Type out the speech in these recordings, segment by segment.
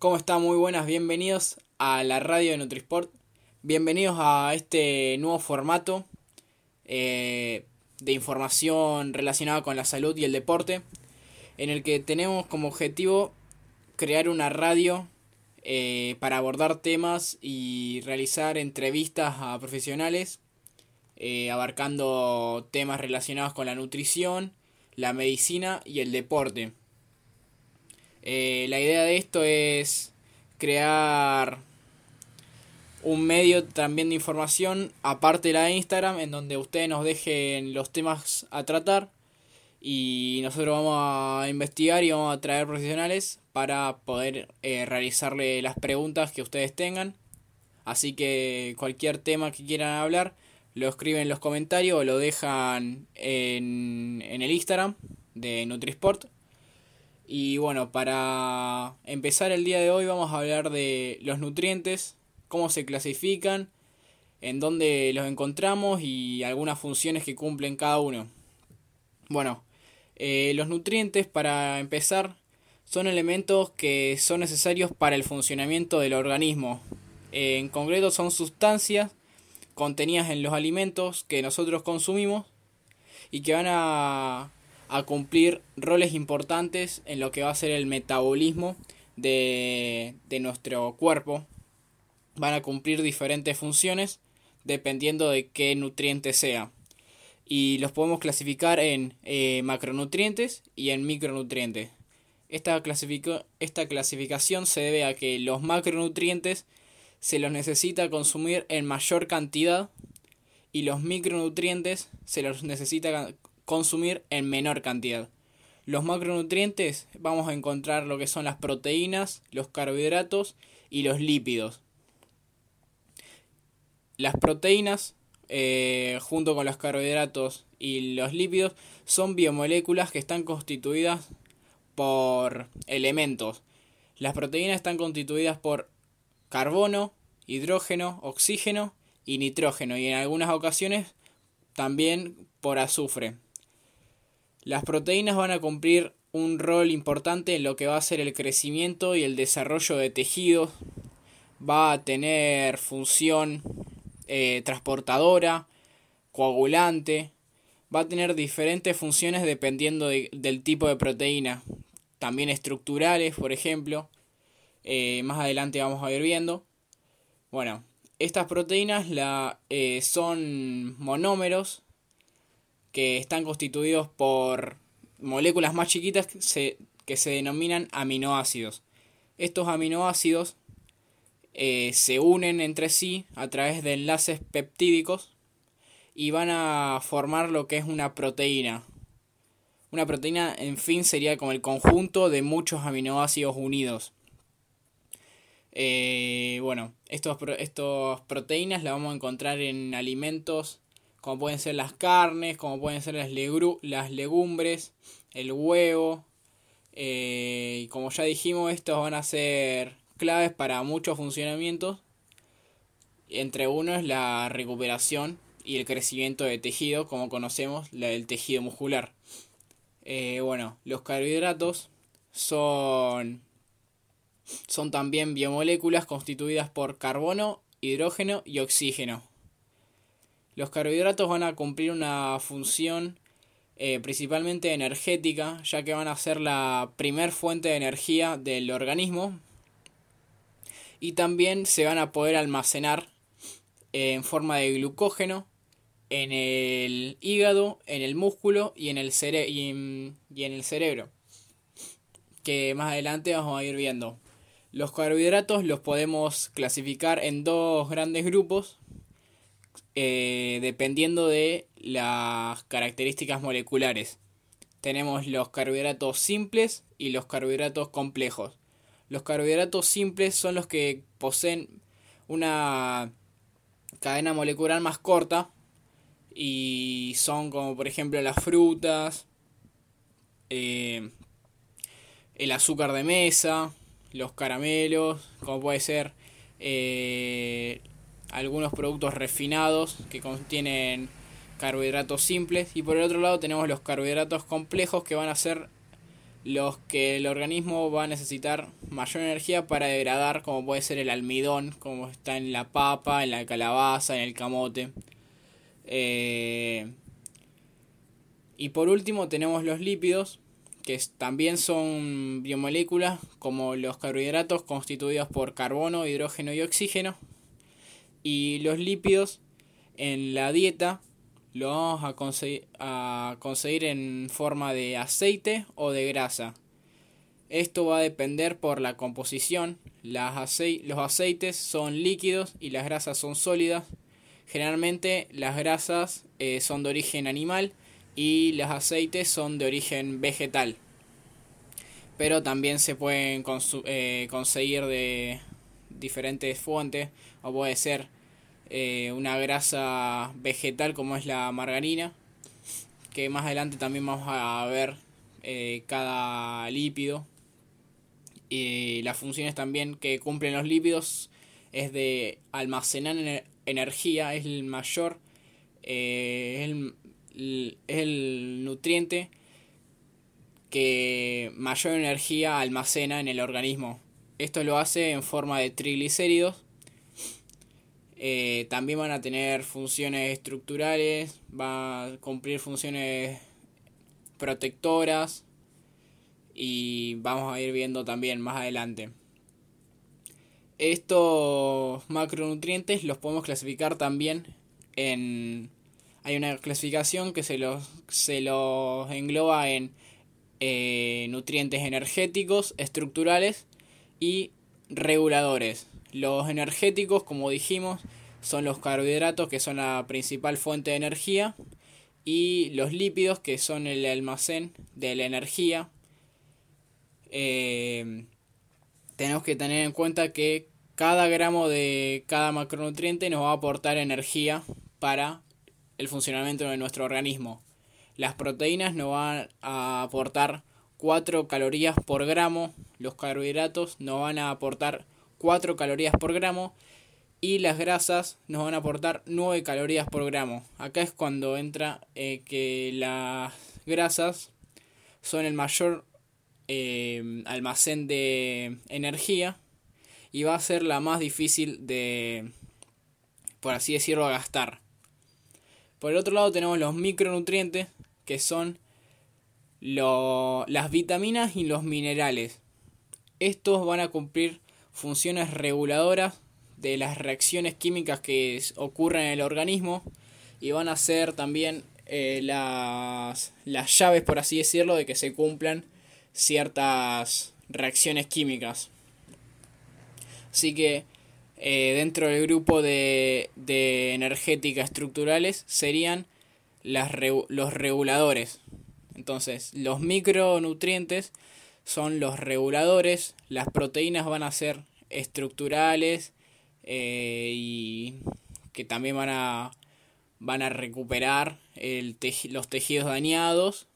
¿Cómo están? Muy buenas, bienvenidos a la radio de Nutrisport. Bienvenidos a este nuevo formato eh, de información relacionada con la salud y el deporte, en el que tenemos como objetivo crear una radio eh, para abordar temas y realizar entrevistas a profesionales, eh, abarcando temas relacionados con la nutrición, la medicina y el deporte. Eh, la idea de esto es crear un medio también de información aparte de la de Instagram en donde ustedes nos dejen los temas a tratar y nosotros vamos a investigar y vamos a traer profesionales para poder eh, realizarle las preguntas que ustedes tengan. Así que cualquier tema que quieran hablar lo escriben en los comentarios o lo dejan en, en el Instagram de Nutrisport y bueno, para empezar el día de hoy vamos a hablar de los nutrientes, cómo se clasifican, en dónde los encontramos y algunas funciones que cumplen cada uno. Bueno, eh, los nutrientes para empezar son elementos que son necesarios para el funcionamiento del organismo. en concreto son sustancias contenidas en los alimentos que nosotros consumimos y que van a a cumplir roles importantes en lo que va a ser el metabolismo de, de nuestro cuerpo. Van a cumplir diferentes funciones dependiendo de qué nutriente sea. Y los podemos clasificar en eh, macronutrientes y en micronutrientes. Esta, esta clasificación se debe a que los macronutrientes se los necesita consumir en mayor cantidad y los micronutrientes se los necesita consumir en menor cantidad. Los macronutrientes vamos a encontrar lo que son las proteínas, los carbohidratos y los lípidos. Las proteínas, eh, junto con los carbohidratos y los lípidos, son biomoléculas que están constituidas por elementos. Las proteínas están constituidas por carbono, hidrógeno, oxígeno y nitrógeno y en algunas ocasiones también por azufre. Las proteínas van a cumplir un rol importante en lo que va a ser el crecimiento y el desarrollo de tejidos. Va a tener función eh, transportadora, coagulante. Va a tener diferentes funciones dependiendo del tipo de proteína. También estructurales, por ejemplo. Eh, más adelante vamos a ir viendo. Bueno, estas proteínas la, eh, son monómeros que están constituidos por moléculas más chiquitas que se, que se denominan aminoácidos. Estos aminoácidos eh, se unen entre sí a través de enlaces peptídicos y van a formar lo que es una proteína. Una proteína, en fin, sería como el conjunto de muchos aminoácidos unidos. Eh, bueno, estas estos proteínas las vamos a encontrar en alimentos como pueden ser las carnes, como pueden ser las, las legumbres, el huevo. Eh, y como ya dijimos, estos van a ser claves para muchos funcionamientos. Entre uno es la recuperación y el crecimiento de tejido, como conocemos, la del tejido muscular. Eh, bueno, los carbohidratos son, son también biomoléculas constituidas por carbono, hidrógeno y oxígeno. Los carbohidratos van a cumplir una función eh, principalmente energética, ya que van a ser la primer fuente de energía del organismo y también se van a poder almacenar eh, en forma de glucógeno en el hígado, en el músculo y en el, y en el cerebro, que más adelante vamos a ir viendo. Los carbohidratos los podemos clasificar en dos grandes grupos, eh, dependiendo de las características moleculares. Tenemos los carbohidratos simples y los carbohidratos complejos. Los carbohidratos simples son los que poseen una cadena molecular más corta y son como por ejemplo las frutas, eh, el azúcar de mesa, los caramelos, como puede ser eh, algunos productos refinados que contienen carbohidratos simples y por el otro lado tenemos los carbohidratos complejos que van a ser los que el organismo va a necesitar mayor energía para degradar, como puede ser el almidón, como está en la papa, en la calabaza, en el camote. Eh, y por último tenemos los lípidos, que también son biomoléculas, como los carbohidratos constituidos por carbono, hidrógeno y oxígeno. Y los lípidos en la dieta lo vamos a conseguir, a conseguir en forma de aceite o de grasa. Esto va a depender por la composición. Las los aceites son líquidos y las grasas son sólidas. Generalmente las grasas eh, son de origen animal y los aceites son de origen vegetal. Pero también se pueden eh, conseguir de diferentes fuentes o puede ser eh, una grasa vegetal como es la margarina, que más adelante también vamos a ver eh, cada lípido. Y las funciones también que cumplen los lípidos es de almacenar energía, es el mayor, eh, es, el, nutriente que mayor energía almacena en el organismo. Esto lo hace en forma de triglicéridos eh, también van a tener funciones estructurales, va a cumplir funciones protectoras y vamos a ir viendo también más adelante. Estos macronutrientes los podemos clasificar también en... Hay una clasificación que se los, se los engloba en eh, nutrientes energéticos, estructurales y reguladores. Los energéticos, como dijimos, son los carbohidratos, que son la principal fuente de energía, y los lípidos, que son el almacén de la energía. Eh, tenemos que tener en cuenta que cada gramo de cada macronutriente nos va a aportar energía para el funcionamiento de nuestro organismo. Las proteínas nos van a aportar 4 calorías por gramo, los carbohidratos nos van a aportar 4 calorías por gramo y las grasas nos van a aportar 9 calorías por gramo. Acá es cuando entra eh, que las grasas son el mayor eh, almacén de energía y va a ser la más difícil de, por así decirlo, gastar. Por el otro lado tenemos los micronutrientes que son las vitaminas y los minerales. Estos van a cumplir funciones reguladoras de las reacciones químicas que ocurren en el organismo y van a ser también eh, las, las llaves, por así decirlo, de que se cumplan ciertas reacciones químicas. Así que eh, dentro del grupo de, de energéticas estructurales serían los reguladores. Entonces, los micronutrientes son los reguladores, las proteínas van a ser estructurales eh, y que también van a, van a recuperar el los tejidos dañados.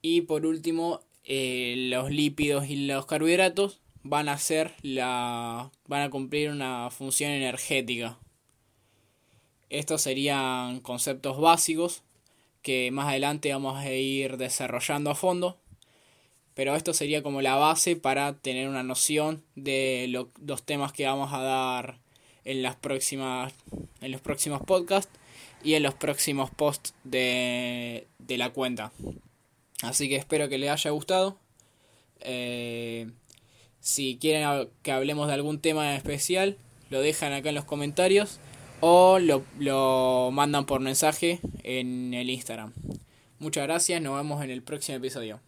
Y por último eh, los lípidos y los carbohidratos van a la van a cumplir una función energética. Estos serían conceptos básicos que más adelante vamos a ir desarrollando a fondo pero esto sería como la base para tener una noción de los temas que vamos a dar en las próximas en los próximos podcasts y en los próximos posts de, de la cuenta. Así que espero que les haya gustado. Eh, si quieren que hablemos de algún tema especial lo dejan acá en los comentarios o lo, lo mandan por mensaje en el Instagram. Muchas gracias nos vemos en el próximo episodio